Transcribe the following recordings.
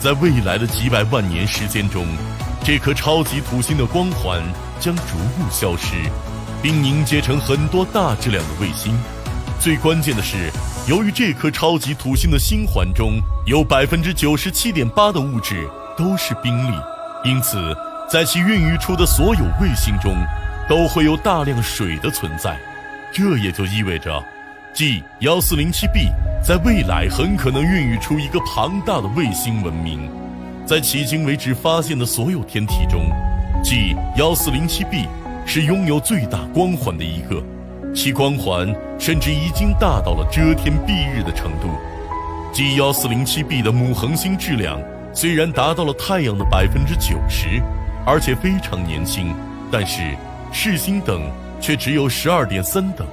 在未来的几百万年时间中，这颗超级土星的光环将逐步消失，并凝结成很多大质量的卫星。最关键的是，由于这颗超级土星的星环中有百分之九十七点八的物质都是冰粒，因此在其孕育出的所有卫星中，都会有大量水的存在。这也就意味着，G 幺四零七 b 在未来很可能孕育出一个庞大的卫星文明。在迄今为止发现的所有天体中，G 幺四零七 b 是拥有最大光环的一个。其光环甚至已经大到了遮天蔽日的程度。G 幺四零七 b 的母恒星质量虽然达到了太阳的百分之九十，而且非常年轻，但是视星等却只有十二点三等。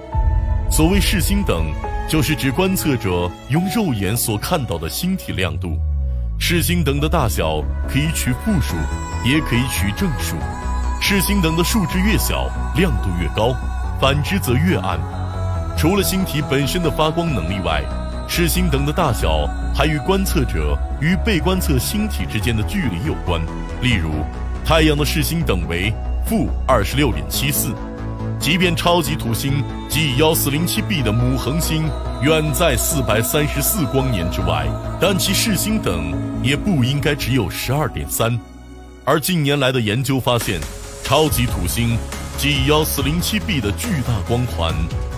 所谓视星等，就是指观测者用肉眼所看到的星体亮度。视星等的大小可以取负数，也可以取正数。视星等的数值越小，亮度越高。反之则越暗。除了星体本身的发光能力外，视星等的大小还与观测者与被观测星体之间的距离有关。例如，太阳的视星等为负二十六点七四，即便超级土星 G 幺四零七 b 的母恒星远在四百三十四光年之外，但其视星等也不应该只有十二点三。而近年来的研究发现，超级土星。G 幺四零七 b 的巨大光环，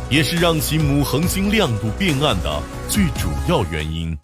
也是让其母恒星亮度变暗的最主要原因。